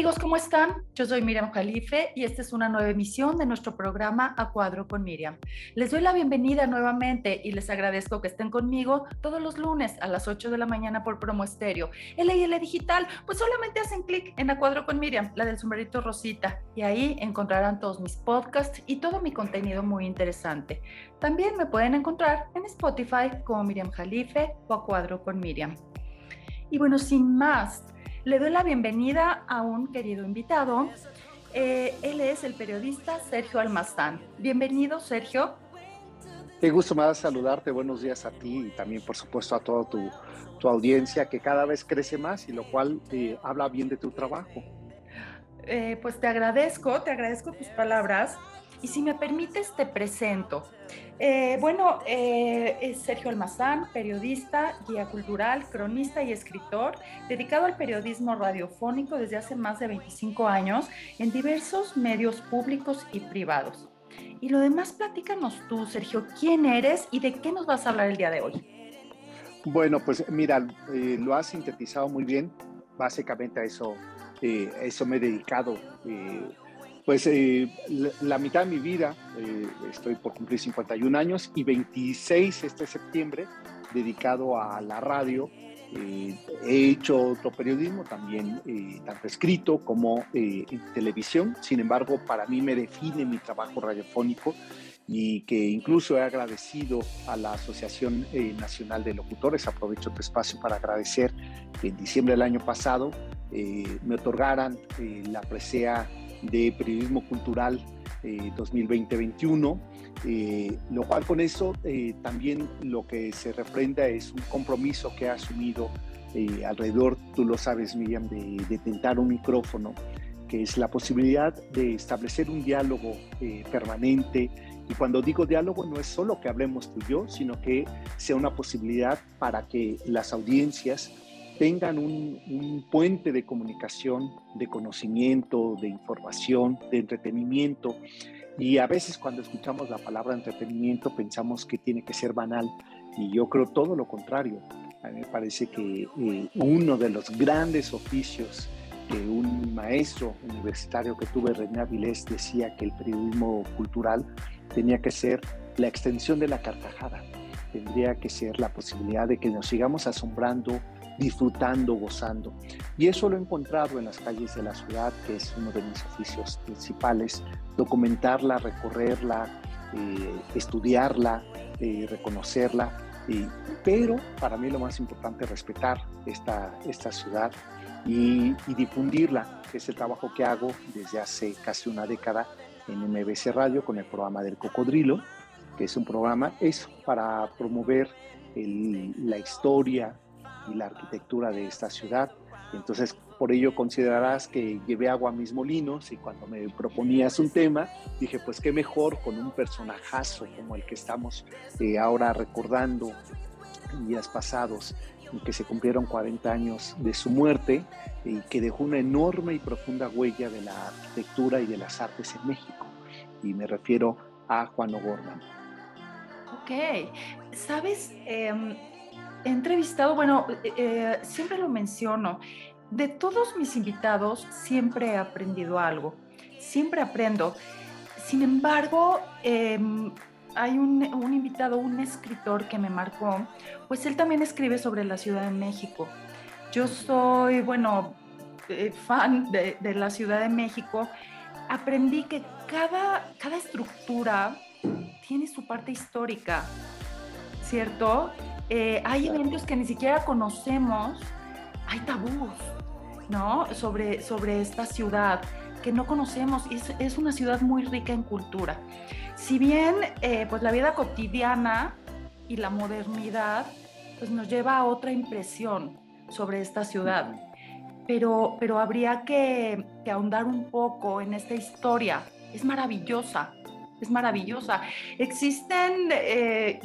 Amigos, ¿cómo están? Yo soy Miriam Jalife y esta es una nueva emisión de nuestro programa A Cuadro con Miriam. Les doy la bienvenida nuevamente y les agradezco que estén conmigo todos los lunes a las 8 de la mañana por Promo Estéreo. LIL Digital, pues solamente hacen clic en A Cuadro con Miriam, la del sombrerito Rosita, y ahí encontrarán todos mis podcasts y todo mi contenido muy interesante. También me pueden encontrar en Spotify como Miriam Jalife o A Cuadro con Miriam. Y bueno, sin más, le doy la bienvenida a un querido invitado. Eh, él es el periodista Sergio Almazán. Bienvenido, Sergio. Qué gusto me da saludarte. Buenos días a ti y también, por supuesto, a toda tu, tu audiencia que cada vez crece más y lo cual eh, habla bien de tu trabajo. Eh, pues te agradezco, te agradezco tus palabras. Y si me permites, te presento. Eh, bueno, eh, es Sergio Almazán, periodista, guía cultural, cronista y escritor, dedicado al periodismo radiofónico desde hace más de 25 años en diversos medios públicos y privados. Y lo demás, platícanos tú, Sergio, quién eres y de qué nos vas a hablar el día de hoy. Bueno, pues mira, eh, lo has sintetizado muy bien. Básicamente a eso, eso me he dedicado pues eh, la, mitad de mi vida, eh, estoy por cumplir 51 años y 26 este septiembre dedicado a la radio. Eh, he hecho otro periodismo también, tanto escrito como en televisión. Sin embargo, para mí me define mi trabajo radiofónico y que incluso he agradecido a la Asociación Nacional de Locutores. Aprovecho tu espacio para agradecer que en diciembre del año pasado me otorgaran la presea de periodismo cultural 2020-21, eh, eh, lo cual con eso eh, también lo que se refrenda es un compromiso que ha asumido alrededor, tú lo sabes Miriam, de, de, tentar un micrófono, que es la posibilidad de establecer un diálogo permanente. Y cuando digo diálogo no es solo que hablemos tú y yo, sino que sea una posibilidad para que las audiencias tengan un, puente de comunicación, de conocimiento, de información, de entretenimiento. Y a veces cuando escuchamos la palabra entretenimiento pensamos que tiene que ser banal y yo creo todo lo contrario. A mí me parece que eh, uno de los grandes oficios que un maestro universitario que tuve, René Avilés, decía que el periodismo cultural tenía que ser la extensión de la carcajada. Tendría que ser la posibilidad de que nos sigamos asombrando disfrutando, gozando. Y eso lo he encontrado en las calles de la ciudad, que es uno de mis oficios principales, documentarla, recorrerla, eh, estudiarla, eh, reconocerla. pero para mí lo más importante es respetar esta, esta ciudad y, difundirla, que es el trabajo que hago desde hace casi una década en MBC Radio con el programa del Cocodrilo, que es un programa es para promover la historia, y la arquitectura de esta ciudad. Entonces, por ello considerarás que llevé agua a mis molinos y cuando me proponías un tema, dije, pues qué mejor con un personajazo como el que estamos eh, ahora recordando días pasados y que se cumplieron 40 años de su muerte y que dejó una enorme y profunda huella de la arquitectura y de las artes en México. Y me refiero a Juan O'Gorman. Ok, sabes, he entrevistado, bueno, eh, eh, siempre lo menciono, de todos mis invitados siempre he aprendido algo, siempre aprendo. Sin embargo, em, hay un, invitado, un escritor que me marcó, pues él también escribe sobre la Ciudad de México. Yo soy, bueno, eh, fan de, de, la Ciudad de México. Aprendí que cada, cada estructura tiene su parte histórica, ¿cierto? Eh, hay eventos que ni siquiera conocemos, hay tabús, ¿no? Sobre, sobre esta ciudad que no conocemos y es, una ciudad muy rica en cultura. Si bien, eh, pues la vida cotidiana y la modernidad, pues nos lleva a otra impresión sobre esta ciudad. Pero, pero habría que, que ahondar un poco en esta historia. Es maravillosa, es maravillosa. Existen eh,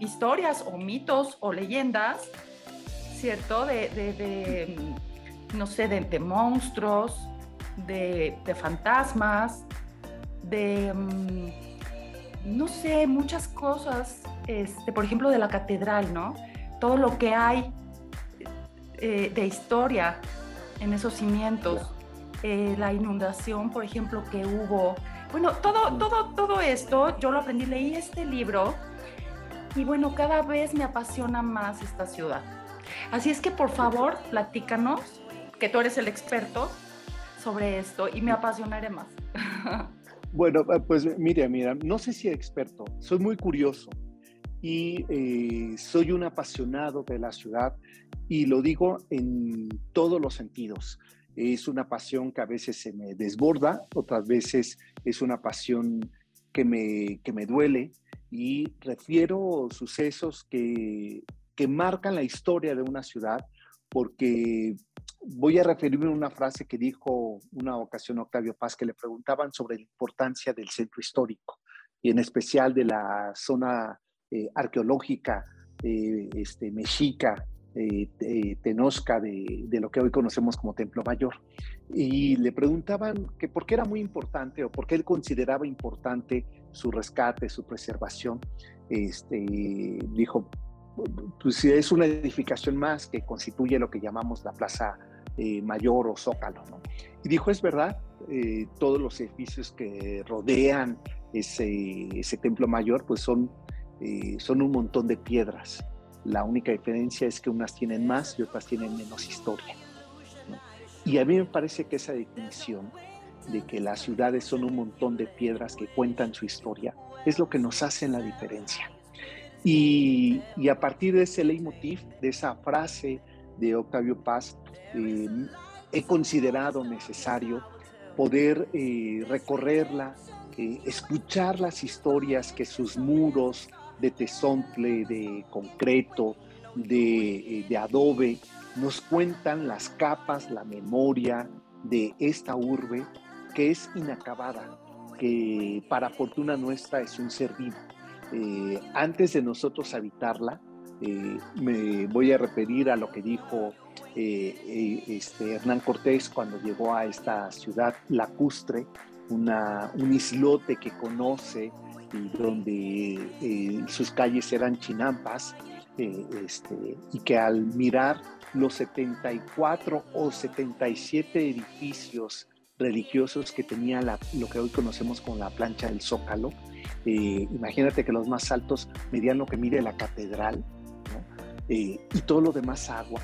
historias o mitos o leyendas, ¿cierto? De, no sé, de, monstruos, de, fantasmas, de, mm, no sé, muchas cosas, este, por ejemplo, de la catedral, ¿no? Todo lo que hay eh, de historia en esos cimientos. eh, la inundación, por ejemplo, que hubo. Bueno, todo, todo, todo esto yo lo aprendí, leí este libro y bueno, cada vez me apasiona más esta ciudad. Así es que por favor, platícanos, que tú eres el experto sobre esto y me apasionaré más. Bueno, eh, pues mire, mira, no sé si experto, soy muy curioso y eh, soy un apasionado de la ciudad y lo digo en todos los sentidos. Es una pasión que a veces se me desborda, otras veces es una pasión que me, que me duele y refiero sucesos que, que marcan la historia de una ciudad porque voy a referirme a una frase que dijo una ocasión Octavio Paz, que le preguntaban sobre la importancia del centro histórico y en especial de la zona eh, arqueológica eh, este, mexica, eh, tenosca, de, lo que hoy conocemos como Templo Mayor. Y le preguntaban que por qué era muy importante o por qué él consideraba importante su rescate, su preservación. Este, dijo, pues es una edificación más que constituye lo que llamamos la Plaza eh, Mayor o Zócalo. Y dijo, es verdad, eh, todos los edificios que rodean ese, ese templo mayor, pues son, eh, son un montón de piedras. La única diferencia es que unas tienen más y otras tienen menos historia. Y a mí me parece que esa definición de que las ciudades son un montón de piedras que cuentan su historia es lo que nos hace la diferencia. Y, a partir de ese leitmotiv, de esa frase de Octavio Paz, eh, he considerado necesario poder eh, recorrerla, eh, escuchar las historias que sus muros de tesontle, de concreto, de, de adobe, nos cuentan las capas, la memoria de esta urbe que es inacabada, que para fortuna nuestra es un ser vivo. antes de nosotros habitarla, eh, me voy a referir a lo que dijo eh, eh, este Hernán Cortés cuando llegó a esta ciudad lacustre, un islote que conoce y donde sus calles eran chinampas, este, y que al mirar los 74 o 77 edificios religiosos que tenía lo que hoy conocemos como la plancha del Zócalo, imagínate que los más altos medían lo que mide la catedral, eh, y todo lo demás agua.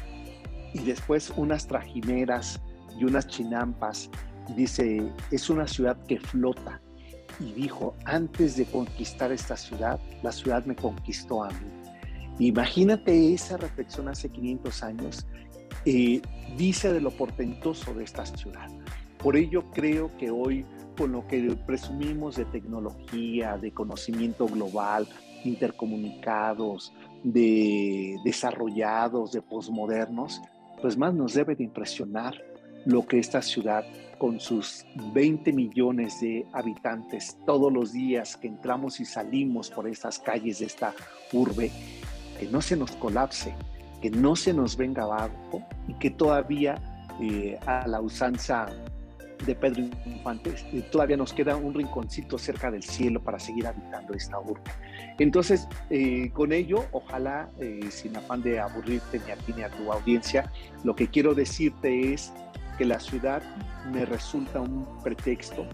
Y después unas trajineras y unas chinampas. Dice, es una ciudad que flota. Y dijo, antes de conquistar esta ciudad, la ciudad me conquistó a mí. Imagínate esa reflexión hace 500 años. Eh, dice de lo portentoso de esta ciudad. Por ello creo que hoy, con lo que presumimos de tecnología, de conocimiento global, intercomunicados, de desarrollados, de posmodernos, pues más nos debe de impresionar lo que esta ciudad, con sus 20 millones de habitantes todos los días que entramos y salimos por estas calles de esta urbe, que no se nos colapse, que no se nos venga abajo y que todavía eh, a la usanza de Pedro Infante, eh, todavía nos queda un rinconcito cerca del cielo para seguir habitando esta urbe. Entonces, eh, con ello, ojalá, eh, sin afán de aburrirte ni a ti ni a tu audiencia, lo que quiero decirte es que la ciudad me resulta un pretexto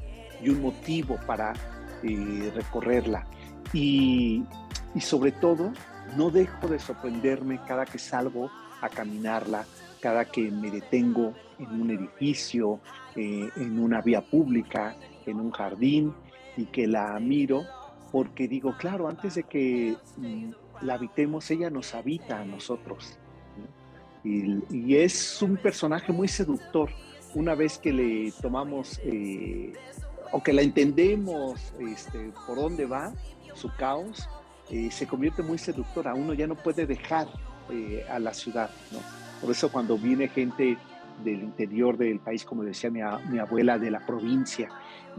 y un motivo para recorrerla. Y, y sobre todo, no dejo de sorprenderme cada que salgo a caminarla, cada que me detengo en un edificio, eh, en una vía pública, en un jardín y que la miro porque digo, claro, antes de que mm, la habitemos, ella nos habita a nosotros. Y, es un personaje muy seductor. Una vez que le tomamos eh, o que la entendemos este, por dónde va, su caos, eh, se convierte muy seductora. Uno ya no puede dejar a la ciudad. ¿no? Por eso cuando viene gente del interior del país, como decía mi, mi, abuela, de la provincia,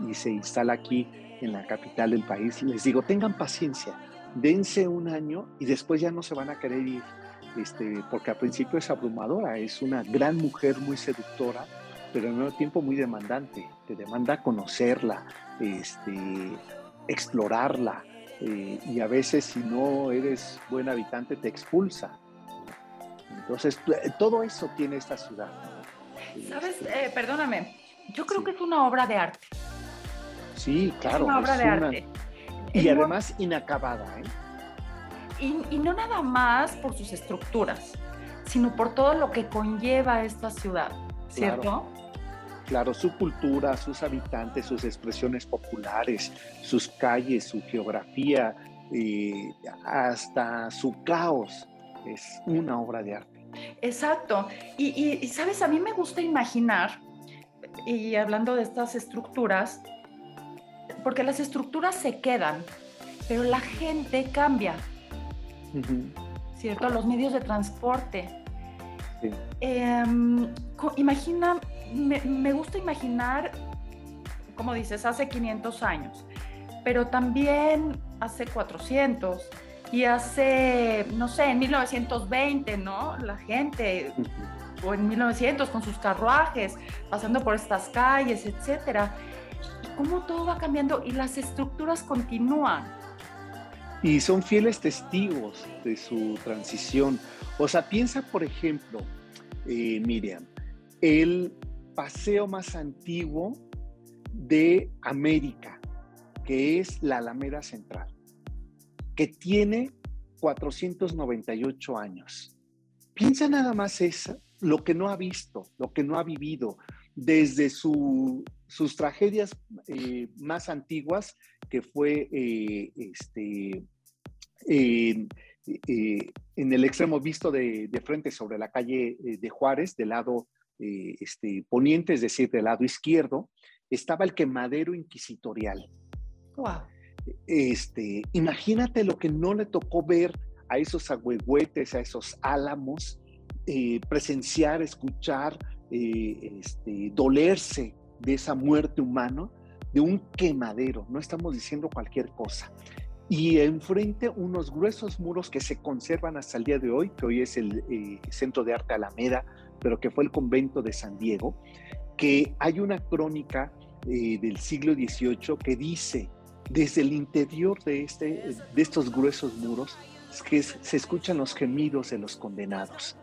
y se instala aquí en la capital del país, les digo, tengan paciencia, dense un año y después ya no se van a querer ir, este, porque al principio es abrumadora, es una gran mujer muy seductora, pero al mismo tiempo muy demandante, te demanda conocerla, este, explorarla, eh, y a veces si no eres buen habitante te expulsa. Entonces, todo eso tiene esta ciudad. Sabes, eh, perdóname, Yo creo que es una obra de arte. Sí, claro. Es una obra de arte. Y además inacabada, ¿eh? Y, no nada más por sus estructuras, sino por todo lo que conlleva esta ciudad, ¿cierto? Claro, su cultura, sus habitantes, sus expresiones populares, sus calles, su geografía, eh, hasta su caos, es una obra de arte. Exacto. y, sabes, a mí me gusta imaginar, y hablando de estas estructuras, porque las estructuras se quedan, pero la gente cambia. ¿Cierto? Los medios de transporte. Em, imagina, me, gusta imaginar, como dices, hace 500 años, pero también hace 400 y hace, no sé, en 1920, ¿no? La gente, o en 1900 con sus carruajes, pasando por estas calles, etcétera cómo todo va cambiando y las estructuras continúan. Y son fieles testigos de su transición. O sea, piensa, por ejemplo, eh, Miriam, el paseo más antiguo de América, que es la Alameda Central, que tiene 498 años. Piensa nada más eso, lo que no ha visto, lo que no ha vivido, desde su sus tragedias eh, más antiguas, que fue eh, este, eh, en el extremo visto de, frente sobre la calle de Juárez, del lado este, poniente, es decir, del lado izquierdo, estaba el quemadero inquisitorial. Este, imagínate lo que no le tocó ver a esos agüehuetes, a esos álamos, presenciar, escuchar, este, dolerse de esa muerte humana, de un quemadero, no estamos diciendo cualquier cosa. Y enfrente unos gruesos muros que se conservan hasta el día de hoy, que hoy es el eh, Centro de Arte Alameda, pero que fue el convento de San Diego, que hay una crónica eh, del siglo XVIII que dice, desde el interior de, este, de estos gruesos muros, que se escuchan los gemidos de los condenados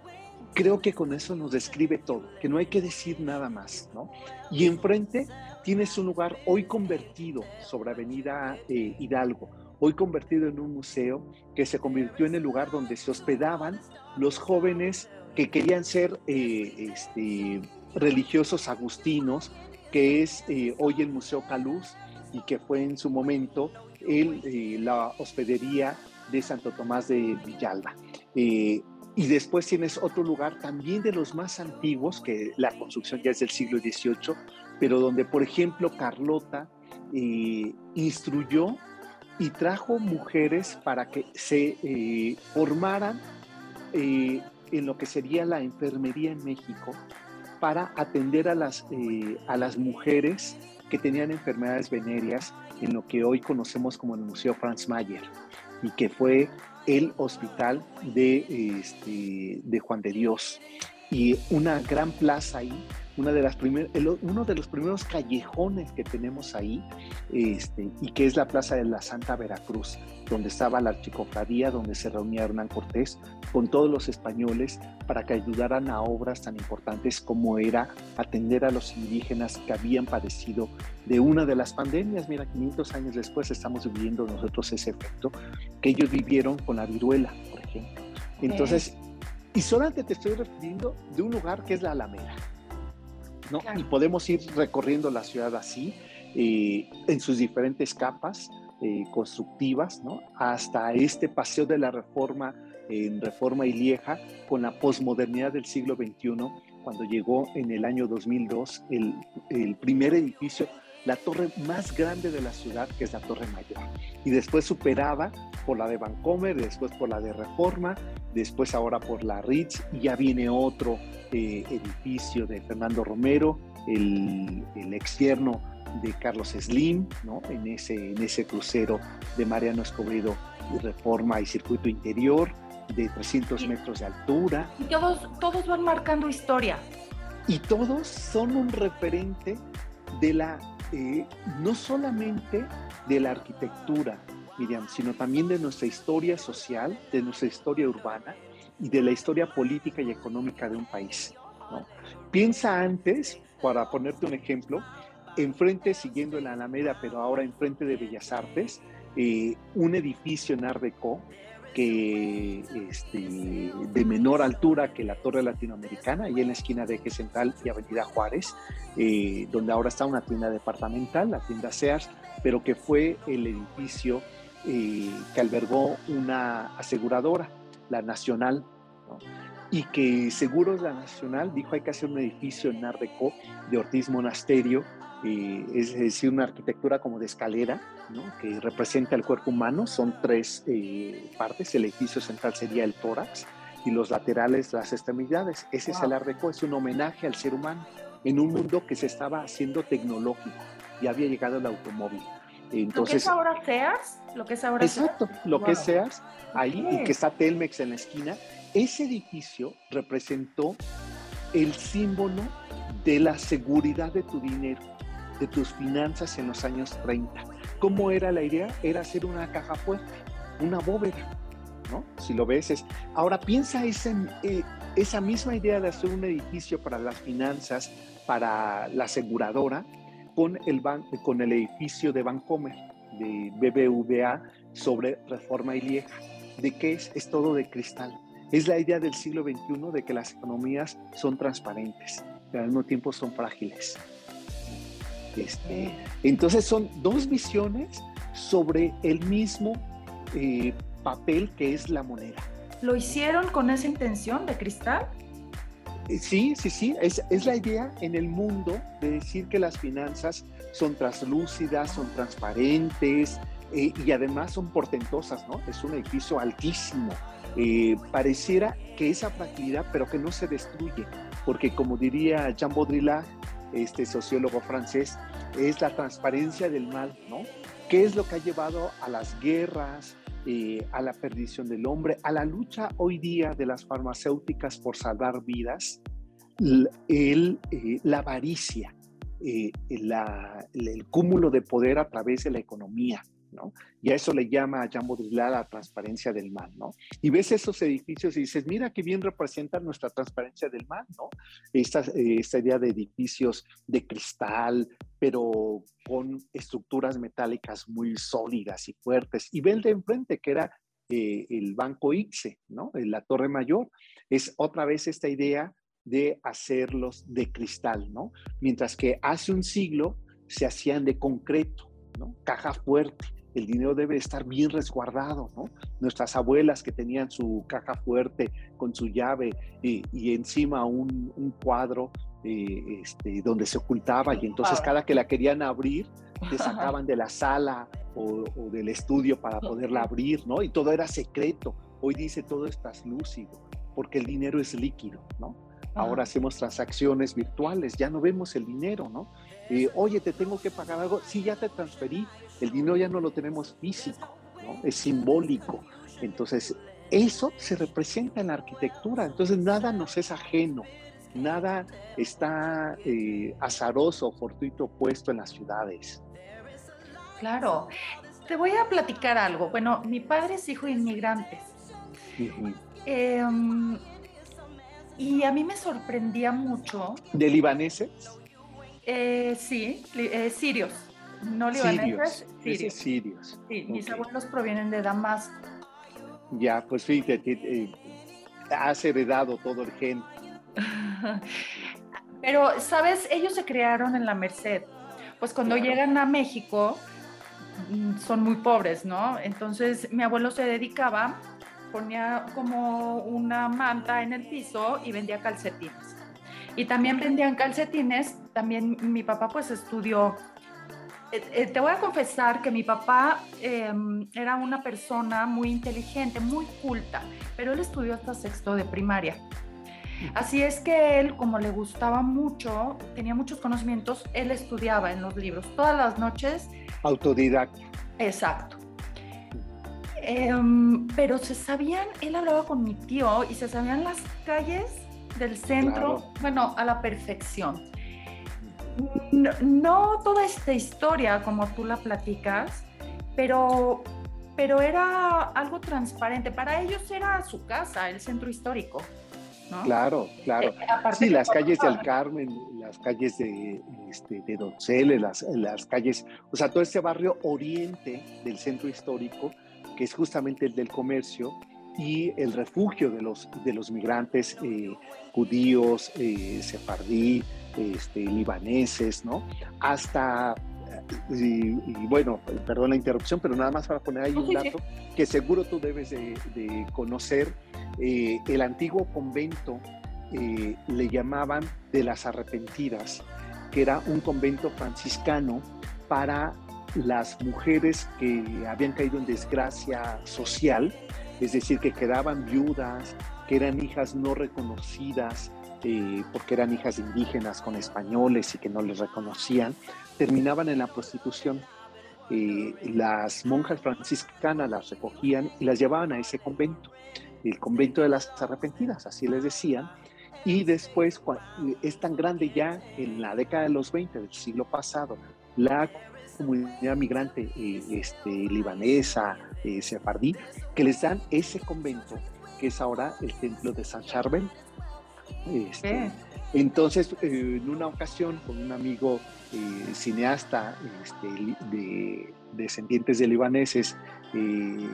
creo que con eso nos describe todo, que no hay que decir nada más, ¿no? Y enfrente tienes un lugar hoy convertido sobre Avenida eh, Hidalgo, hoy convertido en un museo que se convirtió en el lugar donde se hospedaban los jóvenes que querían ser eh, este, religiosos agustinos, que es eh, hoy el Museo Caluz y que fue en su momento el, la hospedería de Santo Tomás de Villalba. Y después tienes otro lugar también de los más antiguos, que la construcción ya es del siglo XVIII, pero donde, por ejemplo, Carlota eh, instruyó y trajo mujeres para que se eh, formaran eh, en lo que sería la enfermería en México, para atender a las, a las mujeres que tenían enfermedades venéreas en lo que hoy conocemos como el Museo Franz Mayer, y que fue el hospital de, este, de Juan de Dios. Y una gran plaza ahí, una de las uno de los primeros callejones que tenemos ahí, este, y que es la Plaza de la Santa Veracruz, donde estaba la archicofradía, donde se reunía Hernán Cortés con todos los españoles para que ayudaran a obras tan importantes como era atender a los indígenas que habían padecido de una de las pandemias. Mira, 500 años después estamos viviendo nosotros ese efecto que ellos vivieron con la viruela, por ejemplo. Entonces, y solamente te estoy refiriendo de un lugar que es la Alameda. ¿No? Y podemos ir recorriendo la ciudad así, eh, en sus diferentes capas eh, constructivas, ¿no? hasta este paseo de la reforma en Reforma y Lieja, con la posmodernidad del siglo XXI, cuando llegó en el año 2002 el, el primer edificio la torre más grande de la ciudad, que es la Torre Mayor. Y después superaba por la de Vancomer, después por la de Reforma, después ahora por la Ritz, y ya viene otro eh, edificio de Fernando Romero, el, el externo de Carlos Slim, ¿no? en, ese, en ese crucero de Mariano Escobedo, Reforma y Circuito Interior, de 300 metros de altura. Y todos, todos van marcando historia. Y todos son un referente de la eh, no solamente de la arquitectura, Sino también de nuestra historia social, de nuestra historia urbana y de la historia política y económica de un país. Piensa antes para ponerte un ejemplo, enfrente, siguiendo en la Alameda, pero ahora enfrente de Bellas Artes, eh, un edificio en Art que este, de menor altura que la Torre Latinoamericana, y en la esquina de Eje Central y Avenida Juárez, eh, donde ahora está una tienda departamental, la tienda Sears, pero que fue el edificio eh, que albergó una aseguradora, la Nacional, y que Seguros La Nacional dijo hay que hacer un edificio en Ardeco de Ortiz Monasterio, eh, es decir, una arquitectura como de escalera, que representa el cuerpo humano. Son tres eh, partes. El edificio central sería el tórax y los laterales las extremidades. Ese es el Art es un homenaje al ser humano en un mundo que se estaba haciendo tecnológico y había llegado el automóvil. Entonces, ¿Lo que es ahora Sears? Lo que es ahora Exacto, lo que es Sears, ahí y que está Telmex en la esquina. Ese edificio representó el símbolo de la seguridad de tu dinero de tus finanzas en los años 30. ¿Cómo era la idea? Era hacer una caja fuerte, una bóveda, ¿no? Si lo ves es... Ahora piensa esa, eh, esa misma idea de hacer un edificio para las finanzas, para la aseguradora, con el, con el edificio de Bancomer, de BBVA, sobre Reforma y Lieja. ¿De qué es? Es todo de cristal. Es la idea del siglo XXI de que las economías son transparentes, pero al mismo tiempo son frágiles. Este, entonces son dos visiones sobre el mismo eh, papel que es la moneda. ¿Lo hicieron con esa intención de cristal? Eh, sí, sí, sí, es, la idea en el mundo de decir que las finanzas son translúcidas, son transparentes eh, y además son portentosas, ¿no? Es un edificio altísimo. pareciera que esa fragilidad, pero que no se destruye, porque como diría Jean Baudrillard, este sociólogo francés, es la transparencia del mal, ¿no? ¿Qué es lo que ha llevado a las guerras, eh, a la perdición del hombre, a la lucha hoy día de las farmacéuticas por salvar vidas? El, eh, la avaricia, eh, el cúmulo de poder a través de la economía. Y a eso le llama a Jean Baudrillard la transparencia del mal, ¿no? Y ves esos edificios y dices, mira qué bien representan nuestra transparencia del mal, ¿no? Esta, eh, esta idea de edificios de cristal, pero con estructuras metálicas muy sólidas y fuertes. Y ve el de enfrente, que era el Banco ICSE, ¿no? La Torre Mayor. Es otra vez esta idea de hacerlos de cristal, ¿no? Mientras que hace un siglo se hacían de concreto, ¿no? Caja fuerte el dinero debe estar bien resguardado, ¿no? Nuestras abuelas que tenían su caja fuerte con su llave y, encima un, cuadro eh, este, donde se ocultaba y entonces cada que la querían abrir, te sacaban de la sala o, del estudio para poderla abrir, ¿no? Y todo era secreto. Hoy dice todo es translúcido porque el dinero es líquido, ¿no? Ahora hacemos transacciones virtuales, ya no vemos el dinero, ¿no? Eh, oye, te tengo que pagar algo, sí, ya te transferí, el dinero ya no lo tenemos físico, ¿no? es simbólico. Entonces, eso se representa en la arquitectura, entonces nada nos es ajeno, nada está eh, azaroso fortuito puesto en las ciudades. Claro, te voy a platicar algo. Bueno, mi padre es hijo de inmigrantes. Y a mí me sorprendía mucho. ¿De libaneses? Eh, sí, eh, sirios no libaneses, sirios. sirios. Sí, mis abuelos provienen de Damasco. Ya, pues fíjate, eh, has heredado todo el gen. Pero, ¿sabes? Ellos se crearon en la Merced. Pues cuando llegan a México, mm, son muy pobres, ¿no? Entonces mi abuelo se dedicaba, ponía como una manta en el piso y vendía calcetines. Y también vendían calcetines, también mi papá pues estudió eh, eh, te voy a confesar que mi papá em, era una persona muy inteligente, muy culta, pero él estudió hasta sexto de primaria. Así es que él, como le gustaba mucho, tenía muchos conocimientos, él estudiaba en los libros todas las noches. Autodidacta. Exacto. Em, pero se sabían, él hablaba con mi tío y se sabían las calles del centro, bueno, a la perfección no, toda esta historia como tú la platicas, pero, pero era algo transparente. Para ellos era su casa, el centro histórico. Claro, claro. Eh, sí, las calles del Carmen, las calles de, este, de Donceles, las, las calles, o sea, todo ese barrio oriente del centro histórico, que es justamente el del comercio, y el refugio de los, de los migrantes eh, judíos, eh, sefardí, este, libaneses, ¿no? Hasta, y, bueno, perdón la interrupción, pero nada más para poner ahí un dato que seguro tú debes de, de conocer eh, el antiguo convento eh, le llamaban de las arrepentidas, que era un convento franciscano para las mujeres que habían caído en desgracia social, es decir, que quedaban viudas, que eran hijas no reconocidas, eh, porque eran hijas indígenas con españoles y que no les reconocían, terminaban en la prostitución. las monjas franciscanas las recogían y las llevaban a ese convento el convento de las arrepentidas, así les decían, y después es tan grande ya en la década de los 20 del siglo pasado, la comunidad migrante eh, este, libanesa, eh, sefardí, que les dan ese convento, que es ahora el templo de San Charbel. Este, entonces, eh, en una ocasión, con un amigo cineasta este, de descendientes de libaneses,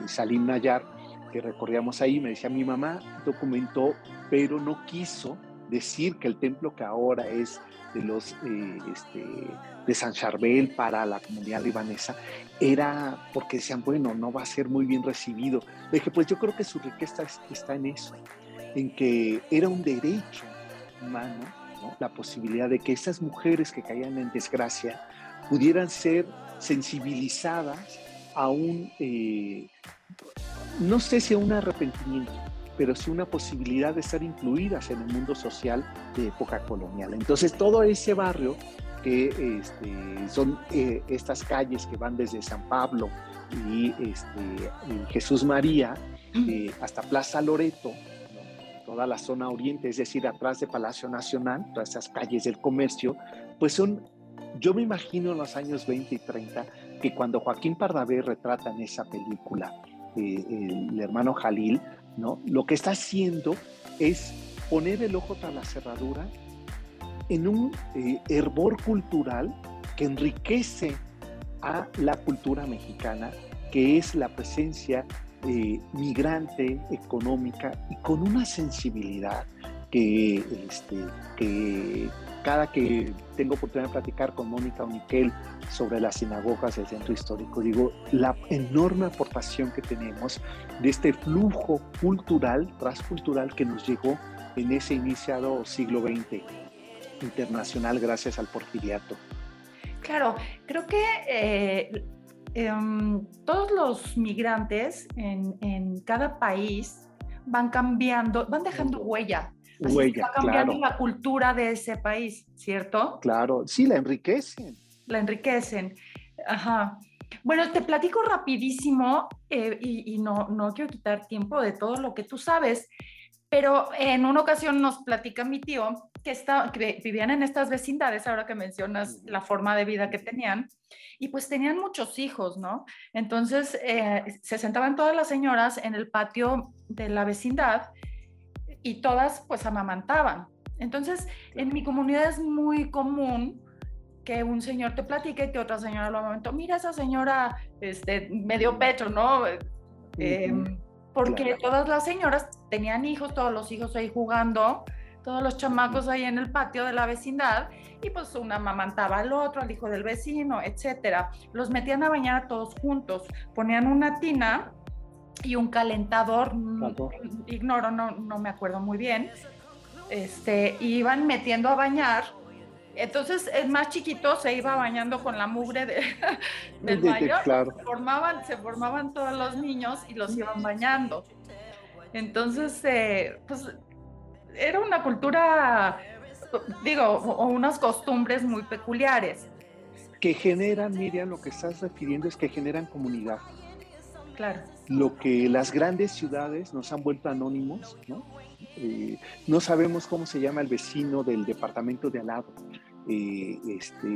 Salim Nayar, que recorríamos ahí, me decía mi mamá documentó, pero no quiso decir que el templo que ahora es de los eh, este, de San Charbel para la comunidad libanesa era porque decían bueno no va a ser muy bien recibido le dije pues yo creo que su riqueza está en eso en que era un derecho humano la posibilidad de que esas mujeres que caían en desgracia pudieran ser sensibilizadas a un eh, no sé si un arrepentimiento, pero sí una posibilidad de estar incluidas en el mundo social de época colonial. Entonces, todo ese barrio, que este, son eh, estas calles que van desde San Pablo y, este, Jesús María eh, hasta Plaza Loreto, toda la zona oriente, es decir, atrás de Palacio Nacional, todas esas calles del comercio, pues son, yo me imagino en los años 20 y 30, que cuando Joaquín Pardavé retrata en esa película el hermano Jalil, ¿no? Lo que está haciendo es poner el ojo tras la cerradura en un eh, hervor cultural que enriquece a la cultura mexicana, que es la presencia eh, migrante, económica y con una sensibilidad que, este, que cada que tengo oportunidad de platicar con Mónica o Miquel sobre las sinagogas del centro histórico, digo, la enorme aportación que tenemos de este flujo cultural, transcultural que nos llegó en ese iniciado siglo XX internacional gracias al porfiriato. Claro, creo que eh, em, todos los migrantes en, en cada país van cambiando, van dejando huella huella, cambiando la cultura de ese país, ¿cierto? Claro, sí, la enriquecen. La enriquecen. Ajá. Bueno, te platico rapidísimo eh, y, no, no quiero quitar tiempo de todo lo que tú sabes, pero en una ocasión nos platica mi tío que, está, que vivían en estas vecindades, ahora que mencionas la forma de vida que tenían, y pues tenían muchos hijos, ¿no? Entonces eh, se sentaban todas las señoras en el patio de la vecindad y todas pues amamantaban. Entonces, en mi comunidad es muy común que un señor te platique que otra señora lo amamantó. Mira esa señora, este, medio pecho, ¿no? Em, porque todas las señoras tenían hijos, todos los hijos ahí jugando, todos los chamacos ahí en el patio de la vecindad, y pues una amamantaba al otro, al hijo del vecino, etcétera. Los metían a bañar todos juntos, ponían una tina y un calentador, mm, ignoro, no, no me acuerdo muy bien, este, iban metiendo a bañar. Entonces el más chiquito se iba bañando con la mugre de, del mayor. Se, formaban, se formaban todos los niños y los iban bañando. Entonces, eh, pues era una cultura, digo, o unas costumbres muy peculiares. Que generan, Miriam, lo que estás refiriendo es que generan comunidad. Claro lo que las grandes ciudades nos han vuelto anónimos, ¿no? Eh, no sabemos cómo se llama el vecino del departamento de al lado, eh, este,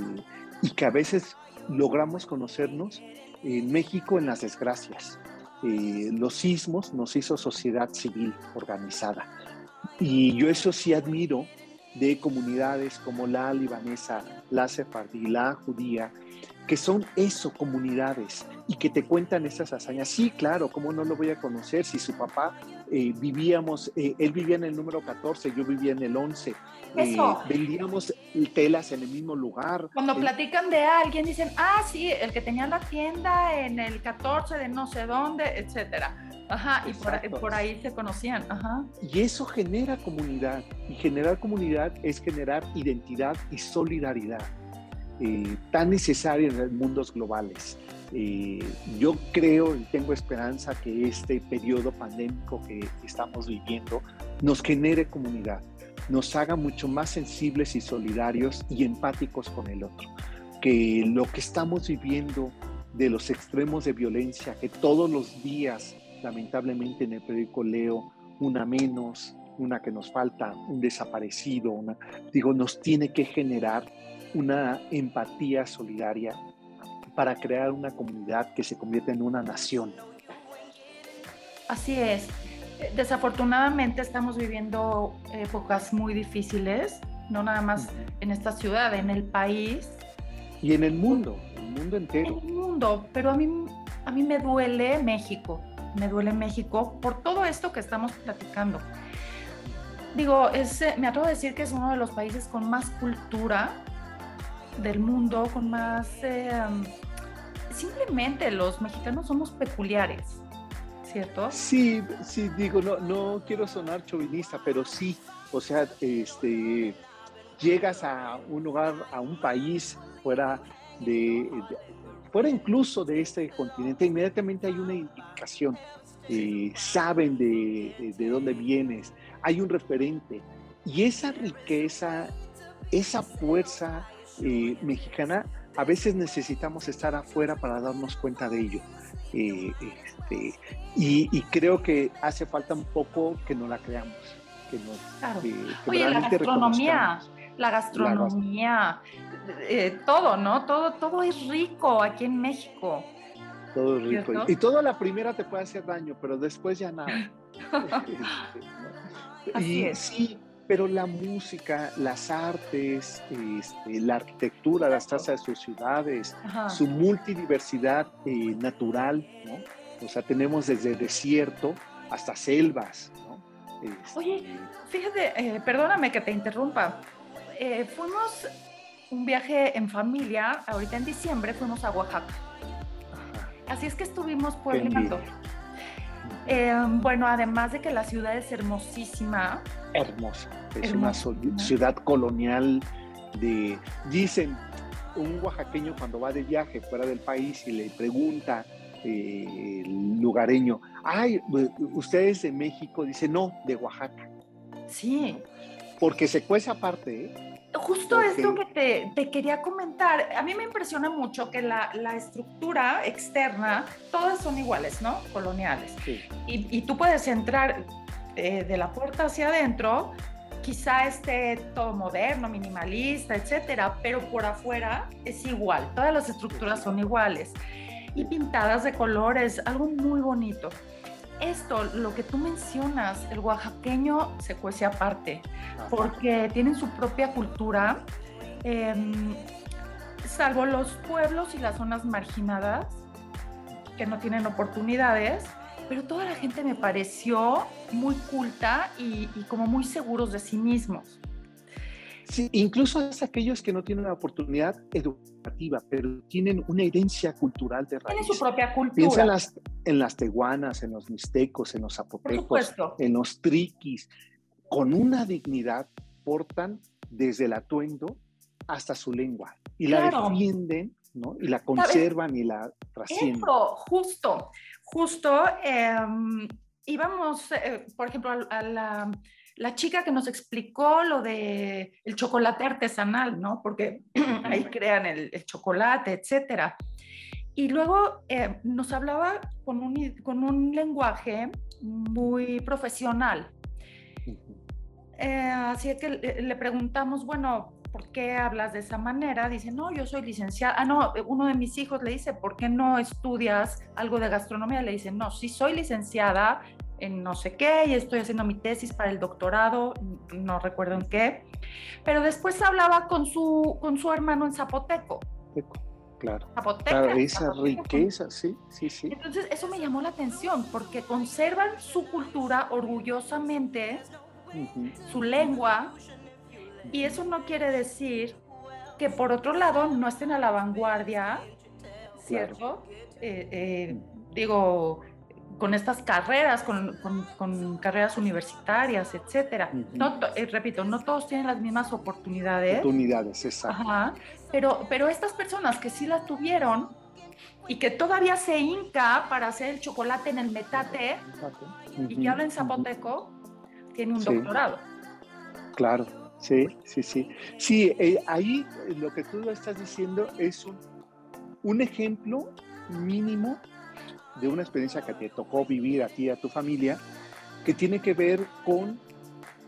y que a veces logramos conocernos en México en las desgracias. Eh, los sismos nos hizo sociedad civil organizada. Y yo eso sí admiro de comunidades como la libanesa, la sefardí, la judía, que son eso, comunidades, y que te cuentan esas hazañas. Sí, claro, ¿cómo no lo voy a conocer si su papá eh, vivíamos, eh, él vivía en el número 14, yo vivía en el 11, eh, vendíamos telas en el mismo lugar. Cuando platican de alguien dicen, ah, sí, el que tenía la tienda en el 14 de no sé dónde, etcétera. Ajá, y por, ahí se conocían. Ajá. Y eso genera comunidad. Y generar comunidad es generar identidad y solidaridad, tan necesaria en los mundos globales. Eh, yo creo y tengo esperanza que este periodo pandémico que estamos viviendo nos genere comunidad, nos haga mucho más sensibles y solidarios y empáticos con el otro. Que lo que estamos viviendo de los extremos de violencia, que todos los días, lamentablemente en el periódico leo una menos, una que nos falta, un desaparecido, una, digo, nos tiene que generar una empatía solidaria para crear una comunidad que se convierta en una nación. Así es. Desafortunadamente estamos viviendo épocas muy difíciles, no nada más en esta ciudad, en el país. Y en el mundo, el mundo entero. En el mundo, pero a mí, a mí me duele México, me duele México por todo esto que estamos platicando. Digo, es, me atrevo a decir que es uno de los países con más cultura del mundo, con más eh, simplemente los mexicanos somos peculiares, ¿cierto? Sí, sí, digo, no, no quiero sonar chauvinista, pero sí, o sea, este, llegas a un lugar, a un país fuera de, fuera incluso de este continente, inmediatamente hay una identificación, eh, saben de, de dónde vienes, hay un referente, y esa riqueza, esa fuerza eh, mexicana a veces necesitamos estar afuera para darnos cuenta de ello. Eh, este, y, creo que hace falta un poco que no la creamos. Que claro. Oye, la gastronomía, la gastronomía, eh, todo, ¿no? Todo, todo es rico aquí en México. Todo es rico. Y, todo la primera te puede hacer daño, pero después ya nada. y sí, pero la música, las artes, este, la arquitectura, las trazas de sus ciudades, su multidiversidad eh, natural, ¿no? O sea, tenemos desde desierto hasta selvas, ¿no? Este, Oye, fíjate, eh, perdóname que te interrumpa. Eh, fuimos un viaje en familia, ahorita en diciembre fuimos a Oaxaca. Así es que estuvimos puebleando. bueno, además de que la ciudad es hermosísima. Hermosa es una ciudad colonial de, dicen, un oaxaqueño cuando va de viaje fuera del país y le pregunta eh, el lugareño, ay, ustedes de México, dice, no, de Oaxaca. Sí. Porque se cuece aparte, ¿eh? Justo esto que te, quería comentar, a mí me impresiona mucho que la, estructura externa, todas son iguales, ¿no? Coloniales. Sí. Y, tú puedes entrar eh, de la puerta hacia adentro quizá esté todo moderno, minimalista, etcétera, pero por afuera es igual, todas las estructuras son iguales y pintadas de colores, algo muy bonito. Esto, lo que tú mencionas, el oaxaqueño se cuece aparte, porque tienen su propia cultura, em, salvo los pueblos y las zonas marginadas, que no tienen oportunidades, pero toda la gente me pareció muy culta y, como muy seguros de sí mismos. Sí, incluso es aquellos que no tienen la oportunidad educativa, pero tienen una herencia cultural de raíz. Tienen su propia cultura. Piensa en las, en las tehuanas, en los mixtecos, en los zapotecos, en los triquis. Con una dignidad portan desde el atuendo hasta su lengua y la defienden, ¿no? Y la conservan y la trascienden. Eso, justo justo em, íbamos, eh, por ejemplo, a, la, chica que nos explicó lo de el chocolate artesanal, ¿no? Porque ahí crean el, chocolate, etcétera. Y luego eh, nos hablaba con un, con un lenguaje muy profesional. Eh, así que le preguntamos, bueno, ¿por qué hablas de esa manera? Dice, no, yo soy licenciada. Ah, no, uno de mis hijos le dice, ¿por qué no estudias algo de gastronomía? Le dice, no, sí soy licenciada en no sé qué y estoy haciendo mi tesis para el doctorado, no recuerdo en qué, pero después hablaba con su, con su hermano en zapoteco. Claro. Zapoteca, esa riqueza, sí, sí, sí. Entonces, eso me llamó la atención porque conservan su cultura orgullosamente, su lengua, y eso no quiere decir que por otro lado no estén a la vanguardia, ¿cierto? Eh, eh, digo, con estas carreras, con, carreras universitarias, etcétera. no, eh, repito, no todos tienen las mismas oportunidades. Oportunidades, exacto. pero, pero estas personas que sí las tuvieron y que todavía se hinca para hacer el chocolate en el metate y que hablan zapoteco, tiene un doctorado. Claro, sí, sí, sí. Sí, eh, ahí lo que tú estás diciendo es un, un ejemplo mínimo de una experiencia que te tocó vivir a ti y a tu familia, que tiene que ver con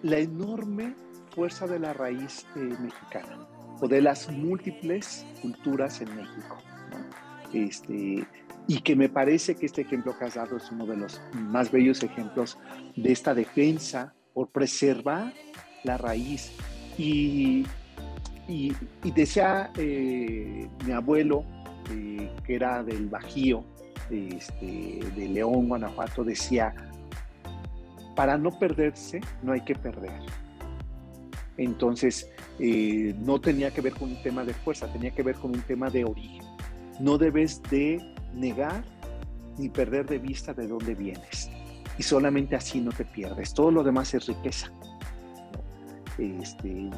la enorme fuerza de la raíz eh, mexicana o de las múltiples culturas en México. Este, y que me parece que este ejemplo que has dado es uno de los más bellos ejemplos de esta defensa por preservar la raíz. Y, y, decía eh, mi abuelo, eh, que era del Bajío, este, de León, Guanajuato, decía, para no perderse no hay que perder. Entonces, eh, no tenía que ver con un tema de fuerza, tenía que ver con un tema de origen. No debes de negar ni perder de vista de dónde vienes. Y solamente así no te pierdes. Todo lo demás es riqueza. Este,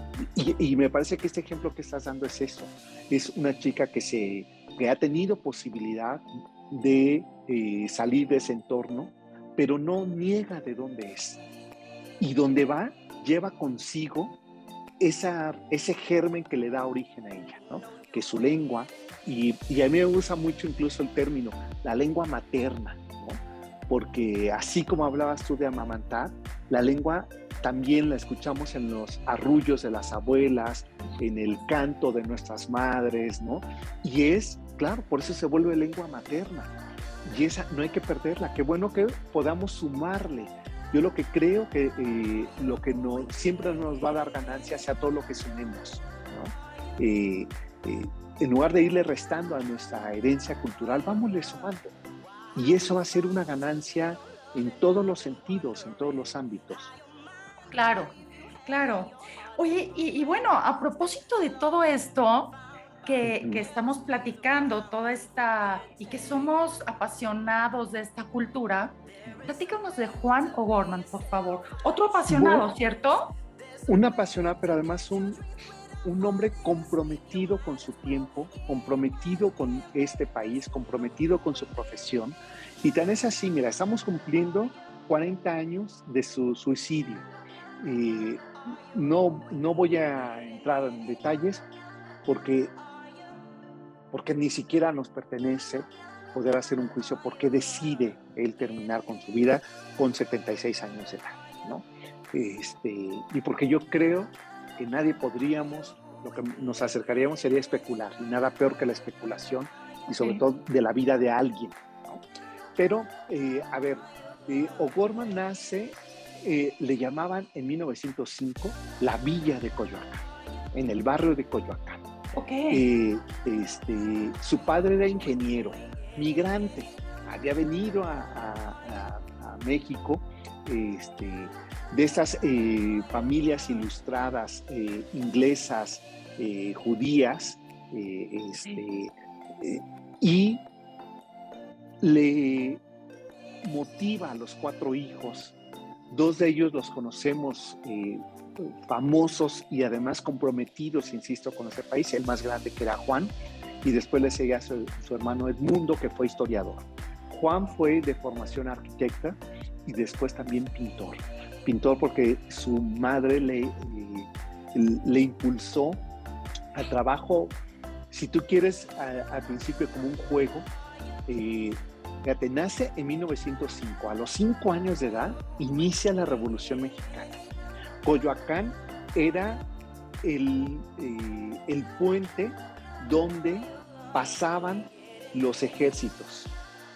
y, me parece que este ejemplo que estás dando es eso. Es una chica que, se, que ha tenido posibilidad de eh, salir de ese entorno, pero no niega de dónde es. Y donde va, lleva consigo esa, ese germen que le da origen a ella, ¿no? que su lengua, y, y, a mí me gusta mucho incluso el término, la lengua materna, porque así como hablabas tú de amamantar, la lengua también la escuchamos en los arrullos de las abuelas, en el canto de nuestras madres, ¿no? Y es Claro, por eso se vuelve lengua materna. Y esa no hay que perderla. Qué bueno que podamos sumarle. Yo lo que creo que eh, lo que no, siempre nos va a dar ganancia sea todo lo que sumemos. Eh, eh, en lugar de irle restando a nuestra herencia cultural, vámosle sumando. Y eso va a ser una ganancia en todos los sentidos, en todos los ámbitos. Claro, claro. Oye, y bueno, a propósito de todo esto, que, estamos platicando toda esta y que somos apasionados de esta cultura, platícanos de Juan O'Gorman, por favor. Otro apasionado, ¿cierto? Un apasionado, pero además un, un hombre comprometido con su tiempo, comprometido con este país, comprometido con su profesión. Y tan es así, mira, estamos cumpliendo 40 años de su suicidio. y no, no voy a entrar en detalles porque porque ni siquiera nos pertenece poder hacer un juicio porque decide él terminar con su vida con 76 años de edad, ¿no? Este, y porque yo creo que nadie podríamos, lo que nos acercaríamos sería especular, y nada peor que la especulación, y sobre todo de la vida de alguien, ¿no? Pero, eh, a ver, eh, O'Gorman nace, eh, le llamaban en 1905 la Villa de Coyoacán, en el barrio de Coyoacán. Okay. Eh, este, su padre era ingeniero, migrante, había venido a, México este, de estas eh, familias ilustradas eh, inglesas, judías, este, y le motiva a los cuatro hijos. Dos de ellos los conocemos famosos y además comprometidos, insisto, con ese país, el más grande que era Juan, y después le seguía su, su hermano Edmundo, que fue historiador. Juan fue de formación arquitecta y después también pintor. Pintor porque su madre le, eh, le, impulsó al trabajo, si tú quieres, al principio como un juego. Eh, fíjate, nace en 1905. A los cinco años de edad inicia la Revolución Mexicana Coyoacán era el, eh, el puente donde pasaban los ejércitos.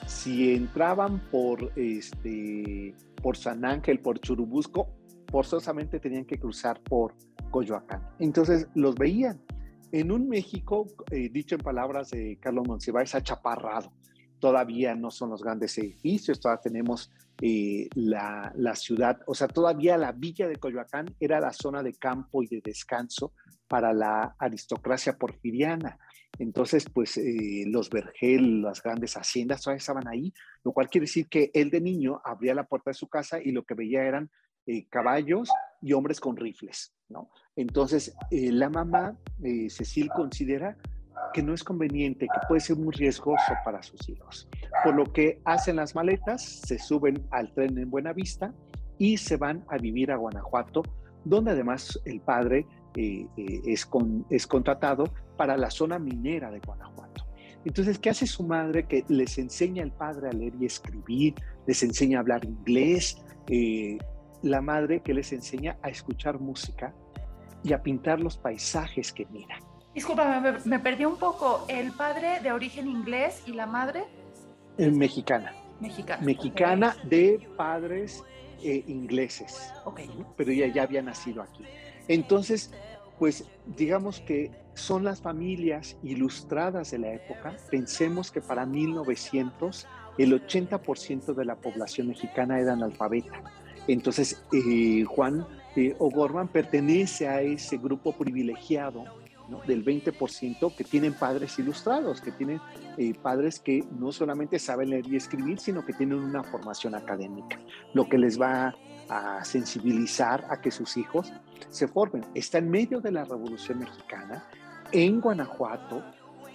Si entraban por este, por San Ángel, por Churubusco, forzosamente tenían que cruzar por Coyoacán. Entonces los veían. En un México, eh, dicho en palabras de Carlos Monsiváis, achaparrado. Todavía no son los grandes edificios, todavía tenemos eh, la, la, ciudad, o sea, todavía la villa de Coyoacán era la zona de campo y de descanso para la aristocracia porfiriana. Entonces, pues eh, los Vergel, las grandes haciendas, todavía estaban ahí, lo cual quiere decir que él de niño abría la puerta de su casa y lo que veía eran eh, caballos y hombres con rifles, ¿no? Entonces, la mamá, Cecil, considera que no es conveniente, que puede ser muy riesgoso para sus hijos. Por lo que hacen las maletas, se suben al tren en Buenavista y se van a vivir a Guanajuato, donde además el padre eh, eh, es, con, es contratado para la zona minera de Guanajuato. Entonces, ¿qué hace su madre? Que les enseña al padre a leer y escribir, les enseña a hablar inglés, eh, la madre que les enseña a escuchar música y a pintar los paisajes que mira. Disculpa, me, me perdí un poco. ¿El padre de origen inglés y la madre? mexicana. Mexicana. Mexicana de padres ingleses. Ok. Pero ella ya había nacido aquí. Entonces, pues digamos que son las familias ilustradas de la época. Pensemos que para 1900 el 80% de la población mexicana era analfabeta. Entonces, eh, Juan eh, O'Gorman pertenece a ese grupo privilegiado del 20% que tienen padres ilustrados, que tienen eh, padres que no solamente saben leer y escribir, sino que tienen una formación académica, lo que les va a sensibilizar a que sus hijos se formen. Está en medio de la Revolución Mexicana, en Guanajuato,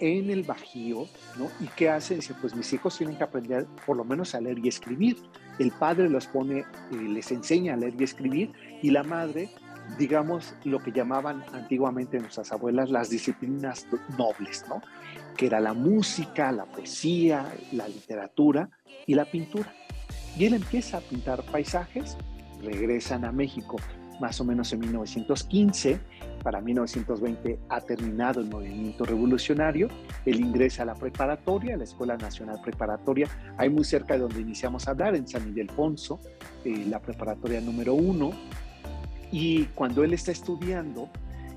en el Bajío, ¿no? ¿Y qué hacen? Dice, pues mis hijos tienen que aprender por lo menos a leer y escribir. El padre los pone, eh, les enseña a leer y escribir, y la madre, digamos, lo que llamaban antiguamente nuestras abuelas las disciplinas nobles, ¿no? Que era la música, la poesía, la literatura y la pintura. Y él empieza a pintar paisajes, regresan a México más o menos en 1915. Para 1920 ha terminado el movimiento revolucionario. Él ingresa a la preparatoria, a la Escuela Nacional Preparatoria, ahí muy cerca de donde iniciamos a hablar, en San Ildefonso, eh, la preparatoria número uno. Y cuando él está estudiando,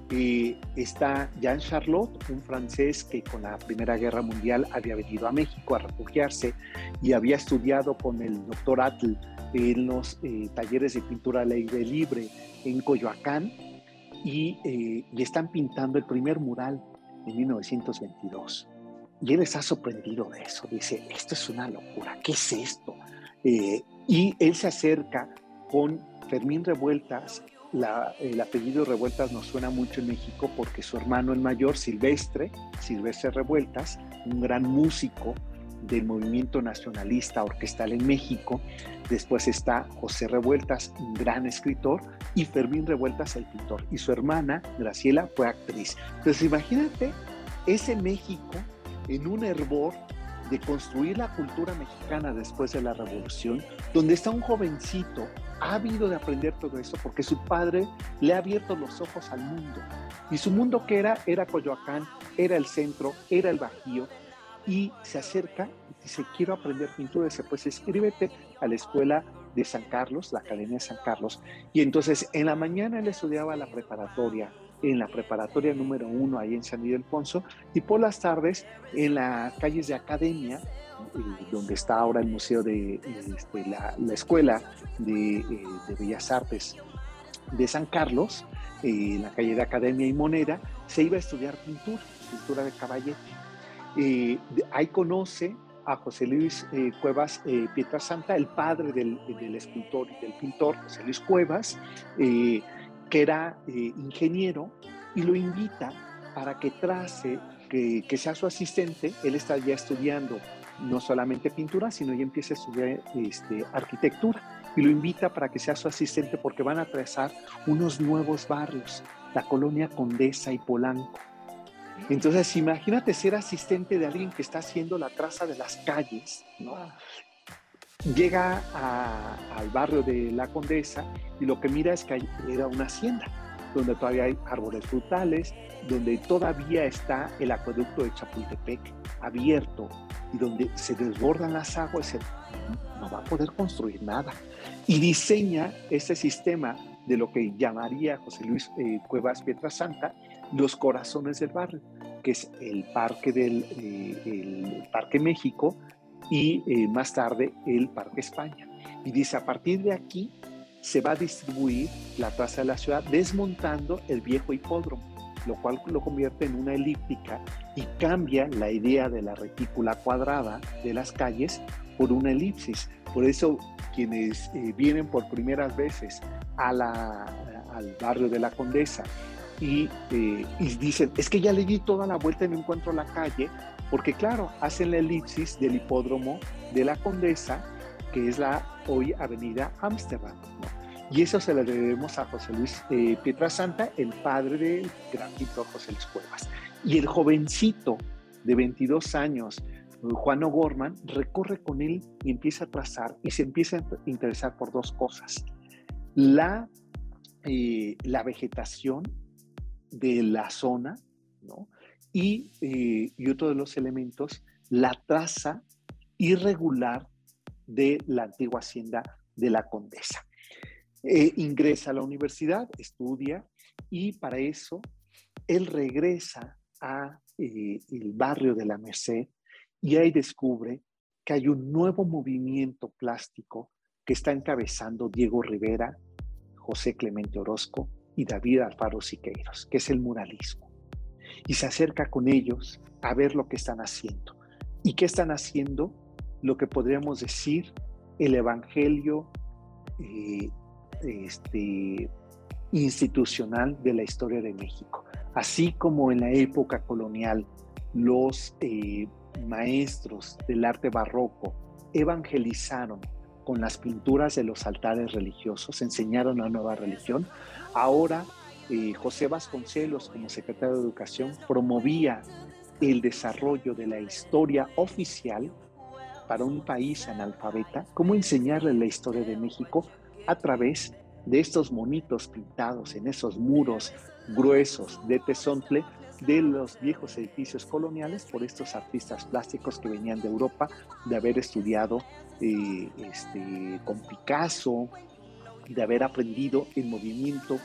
eh, está Jean Charlotte, un francés que con la Primera Guerra Mundial había venido a México a refugiarse y había estudiado con el doctor Atl en los eh, talleres de pintura al aire libre en Coyoacán y, eh, están pintando el primer mural en 1922. Y él está sorprendido de eso, dice, esto es una locura, ¿qué es esto? Eh, y él se acerca con Fermín Revueltas, el apellido Revueltas nos suena mucho en México porque su hermano el mayor, Silvestre, Silvestre Revueltas, un gran músico, del movimiento nacionalista orquestal en México. Después está José Revueltas, un gran escritor, y Fermín Revueltas, el pintor. Y su hermana, Graciela, fue actriz. Entonces imagínate ese México en un hervor de construir la cultura mexicana después de la revolución, donde está un jovencito ávido de aprender todo eso porque su padre le ha abierto los ojos al mundo. Y su mundo que era, era Coyoacán, era el centro, era el Bajío, y se acerca y dice, quiero aprender pintura. Dice, pues escríbete a la escuela de San Carlos, la Academia de San Carlos. Y entonces en la mañana él estudiaba la preparatoria, en la preparatoria número uno, ahí en San Ildefonso, y por las tardes en las calles de Academia, eh, donde está ahora el Museo de este, la, Escuela de, eh, de, Bellas Artes de San Carlos, eh, en la calle de Academia y Moneda, se iba a estudiar pintura, pintura de caballete. Eh, ahí conoce a José Luis eh, Cuevas eh, Pietrasanta, el padre del, escultor y del pintor, José Luis Cuevas, que era ingeniero, y lo invita para que trace, que, sea su asistente. Él está ya estudiando no solamente pintura, sino ya empieza a estudiar este, arquitectura. Y lo invita para que sea su asistente porque van a trazar unos nuevos barrios, la colonia Condesa y Polanco. Entonces, imagínate ser asistente de alguien que está haciendo la traza de las calles, ¿no? Llega al barrio de La Condesa y lo que mira es que era una hacienda, donde todavía hay árboles frutales, donde todavía está el acueducto de Chapultepec abierto y donde se desbordan las aguas, no va a poder construir nada. Y diseña ese sistema de lo que llamaría José Luis eh, Cuevas Pietrasanta los corazones del barrio, que es el Parque, del, eh, el Parque México y eh, más tarde el Parque España. Y dice, a partir de aquí se va a distribuir la plaza de la ciudad desmontando el viejo hipódromo, lo cual lo convierte en una elíptica y cambia la idea de la retícula cuadrada de las calles por una elipsis. Por eso quienes eh, vienen por primeras veces a la, al barrio de la Condesa y, eh, y, dicen, es que ya le di toda la vuelta y me encuentro la calle, porque claro, hacen la elipsis del hipódromo de la Condesa, que es la hoy avenida Ámsterdam. Y eso se lo debemos a José Luis eh, Pietrasanta, el padre del gran pintor José Luis Cuevas. Y el jovencito de 22 años, Juan O'Gorman, recorre con él y empieza a trazar y se empieza a interesar por dos cosas. La, eh, la vegetación de la zona, ¿no? Y, eh, y otro de los elementos, la traza irregular de la antigua hacienda de la condesa. Eh, ingresa a la universidad, estudia y para eso él regresa a eh, el barrio de la Merced y ahí descubre que hay un nuevo movimiento plástico que está encabezando Diego Rivera, José Clemente Orozco y David Alfaro Siqueiros, que es el muralismo. Y se acerca con ellos a ver lo que están haciendo. ¿Y qué están haciendo? Lo que podríamos decir el Evangelio eh, este, institucional de la historia de México. Así como en la época colonial los eh, maestros del arte barroco evangelizaron con las pinturas de los altares religiosos, enseñaron la nueva religión, ahora eh, José Vasconcelos como secretario de Educación promovía el desarrollo de la historia oficial para un país analfabeta, cómo enseñarle la historia de México a través de estos monitos pintados en esos muros gruesos de tesontle de los viejos edificios coloniales por estos artistas plásticos que venían de Europa, de haber estudiado eh, este, con Picasso, de haber aprendido el movimiento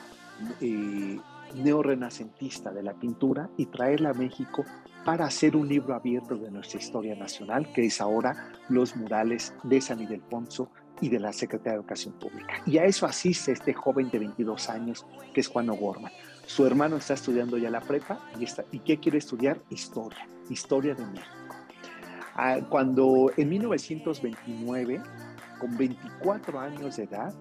eh, neorrenacentista de la pintura y traerla a México para hacer un libro abierto de nuestra historia nacional, que es ahora los murales de San Ildefonso y de la Secretaría de Educación Pública. Y a eso asiste este joven de 22 años, que es Juan O'Gorman. Su hermano está estudiando ya la prepa y, está, ¿y qué quiere estudiar? Historia, historia de México. Ah, cuando en 1929, con 24 años de edad,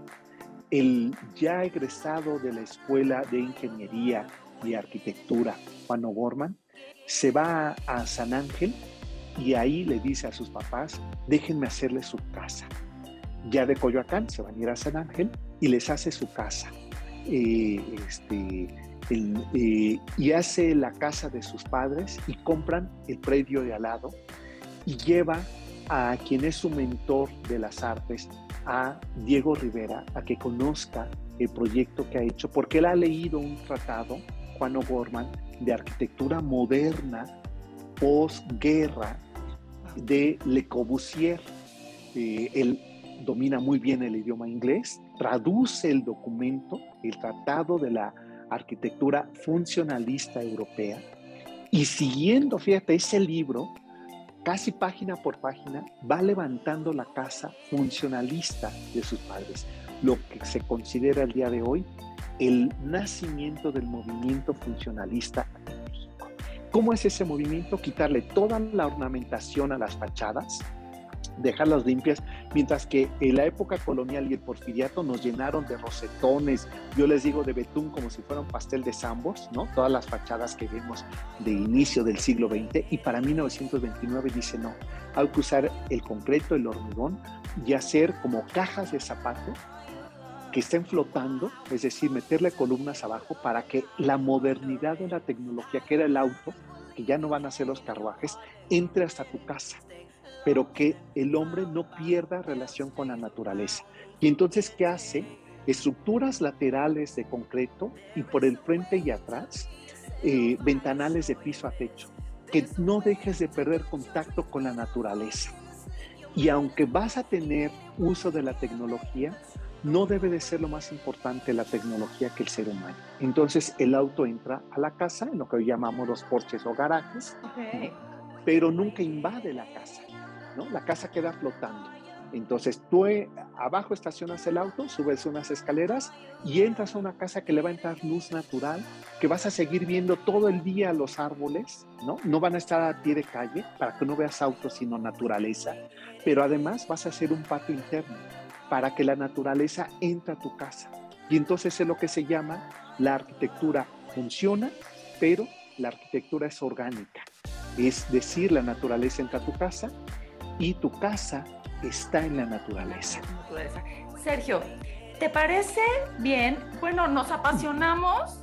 el ya egresado de la Escuela de Ingeniería y Arquitectura, Juan O'Gorman, se va a San Ángel y ahí le dice a sus papás, déjenme hacerle su casa ya de Coyoacán se van a ir a San Ángel y les hace su casa. Eh, este, eh, y hace la casa de sus padres y compran el predio de al lado y lleva a quien es su mentor de las artes, a Diego Rivera, a que conozca el proyecto que ha hecho, porque él ha leído un tratado, Juan O'Gorman, de arquitectura moderna posguerra de Le Corbusier. Eh, el, domina muy bien el idioma inglés, traduce el documento, el Tratado de la Arquitectura Funcionalista Europea, y siguiendo, fíjate, ese libro, casi página por página, va levantando la casa funcionalista de sus padres, lo que se considera el día de hoy el nacimiento del movimiento funcionalista en México. ¿Cómo es ese movimiento? Quitarle toda la ornamentación a las fachadas, dejarlas limpias, mientras que en la época colonial y el porfiriato nos llenaron de rosetones, yo les digo de betún como si fuera un pastel de zambos, ¿no? Todas las fachadas que vemos de inicio del siglo XX y para 1929 dice no, hay que usar el concreto, el hormigón y hacer como cajas de zapato que estén flotando, es decir, meterle columnas abajo para que la modernidad de la tecnología, que era el auto, que ya no van a ser los carruajes, entre hasta tu casa pero que el hombre no pierda relación con la naturaleza. Y entonces, ¿qué hace? Estructuras laterales de concreto y por el frente y atrás, eh, ventanales de piso a techo. que no dejes de perder contacto con la naturaleza. Y aunque vas a tener uso de la tecnología, no debe de ser lo más importante la tecnología que el ser humano. Entonces el auto entra a la casa, en lo que hoy llamamos los porches o garajes, pero nunca invade la casa. ¿No? La casa queda flotando. Entonces tú eh, abajo estacionas el auto, subes unas escaleras y entras a una casa que le va a entrar luz natural, que vas a seguir viendo todo el día los árboles, ¿no? No van a estar a pie de calle para que no veas autos, sino naturaleza. Pero además vas a hacer un patio interno para que la naturaleza entre a tu casa. Y entonces es lo que se llama la arquitectura funciona, pero la arquitectura es orgánica. Es decir, la naturaleza entra a tu casa y tu casa está en la naturaleza. Sergio, ¿te parece bien? Bueno, nos apasionamos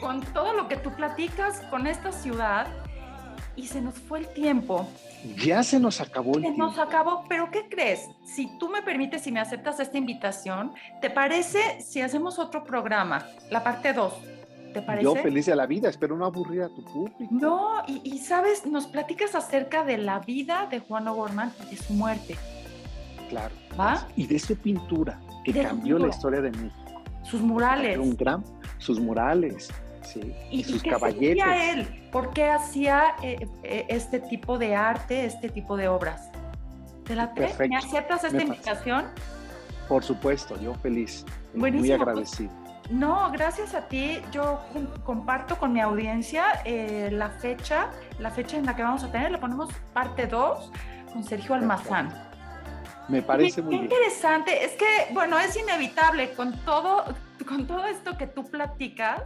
con todo lo que tú platicas con esta ciudad y se nos fue el tiempo. Ya se nos acabó el se nos acabó, pero ¿qué crees? Si tú me permites, si me aceptas esta invitación, ¿te parece si hacemos otro programa, la parte 2? ¿Te parece? Yo feliz de la vida, espero no aburrir a tu público. No, y, sabes, nos platicas acerca de la vida de Juan O'Gorman y de su muerte. Claro. ¿Va? Y de su pintura, que cambió la historia de México. Sus murales. Un gran, sus murales, sí. Y, sus qué caballetes. él? ¿Por qué hacía eh, eh, este tipo de arte, este tipo de obras? ¿Te la ¿Me aceptas esta invitación? Por supuesto, yo feliz. Buenísimo. Muy pues, agradecido. No, gracias a ti. Yo comparto con mi audiencia eh, la fecha, la fecha en la que vamos a tener. Le ponemos parte 2 con Sergio Almazán. Me parece muy interesante. Es que, bueno, es inevitable con todo, con todo esto que tú platicas,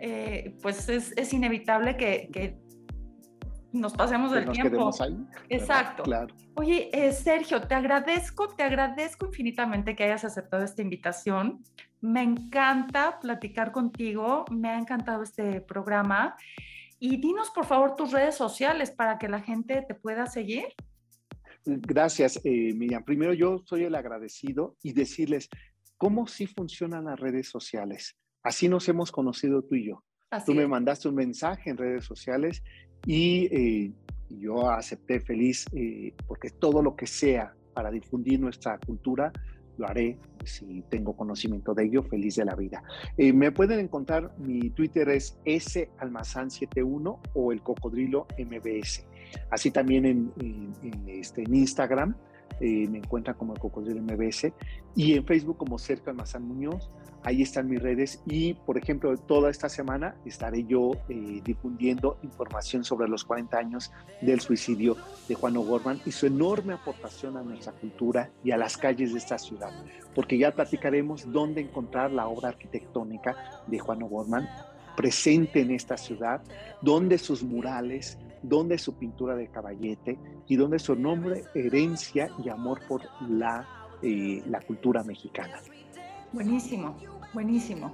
eh, pues es, inevitable que, nos pasemos del tiempo. Ahí, Exacto. Claro. Oye, eh, Sergio, te agradezco, te agradezco infinitamente que hayas aceptado esta invitación. Me encanta platicar contigo, me ha encantado este programa. Y dinos, por favor, tus redes sociales para que la gente te pueda seguir. Gracias, eh, Miriam. Primero, yo soy el agradecido y decirles cómo sí funcionan las redes sociales. Así nos hemos conocido tú y yo. tú me mandaste un mensaje en redes sociales y eh, yo acepté feliz eh, porque todo lo que sea para difundir nuestra cultura lo haré si tengo conocimiento de ello, feliz de la vida. Eh, me pueden encontrar, mi Twitter es salmazán71 o el cocodrilo mbs. Así también en, este, en Instagram eh, me encuentran como el cocodrilo mbs y en Facebook como Cerca Almazán Muñoz. Ahí están mis redes y, por ejemplo, toda esta semana estaré yo eh, difundiendo información sobre los 40 años del suicidio de Juan O'Gorman y su enorme aportación a nuestra cultura y a las calles de esta ciudad, porque ya platicaremos dónde encontrar la obra arquitectónica de Juan O'Gorman presente en esta ciudad, dónde sus murales, dónde su pintura de caballete y dónde su nombre, herencia y amor por la, eh, la cultura mexicana. Buenísimo, buenísimo.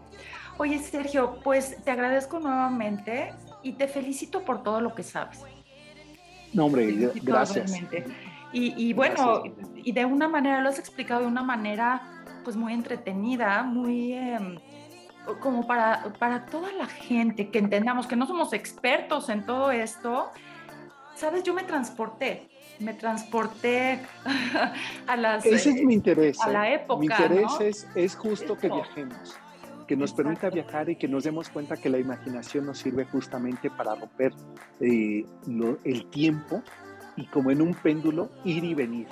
Oye, Sergio, pues te agradezco nuevamente y te felicito por todo lo que sabes. No, hombre, gracias. Y, bueno, y de una manera, lo has explicado de una manera pues muy entretenida, muy em, como para, para toda la gente que entendamos que no somos expertos en todo esto. Sabes, yo me transporté, me transporté a las... Ese es mi interés. A la ¿eh? época. Mi interés es, justo que viajemos, que nos permita viajar y que nos demos cuenta que la imaginación nos sirve justamente para romper eh, el tiempo y como en un péndulo ir y venir.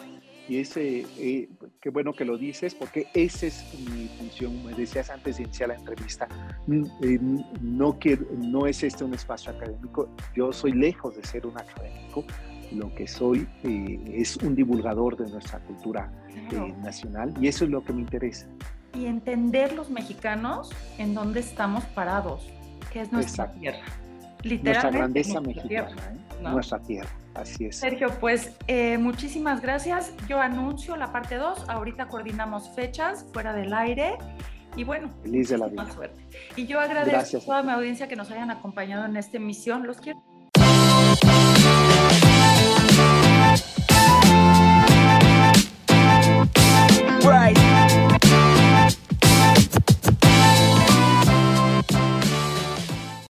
Y ese, eh, qué bueno que lo dices, porque esa es mi función. Me decías antes de iniciar la entrevista, no, quiero, no es este un espacio académico. Yo soy lejos de ser un académico lo que soy eh, es un divulgador de nuestra cultura eh, nacional y eso es lo que me interesa. Y entender los mexicanos en dónde estamos parados, que es nuestra tierra. Literalmente. Nuestra grandeza mexicana, nuestra tierra. Así es. Sergio, pues eh, muchísimas gracias. Yo anuncio la parte 2. Ahorita coordinamos fechas fuera del aire. Y bueno, feliz de la vida. Suerte. Y yo agradezco a toda mi audiencia que nos hayan acompañado en esta emisión. Los quiero.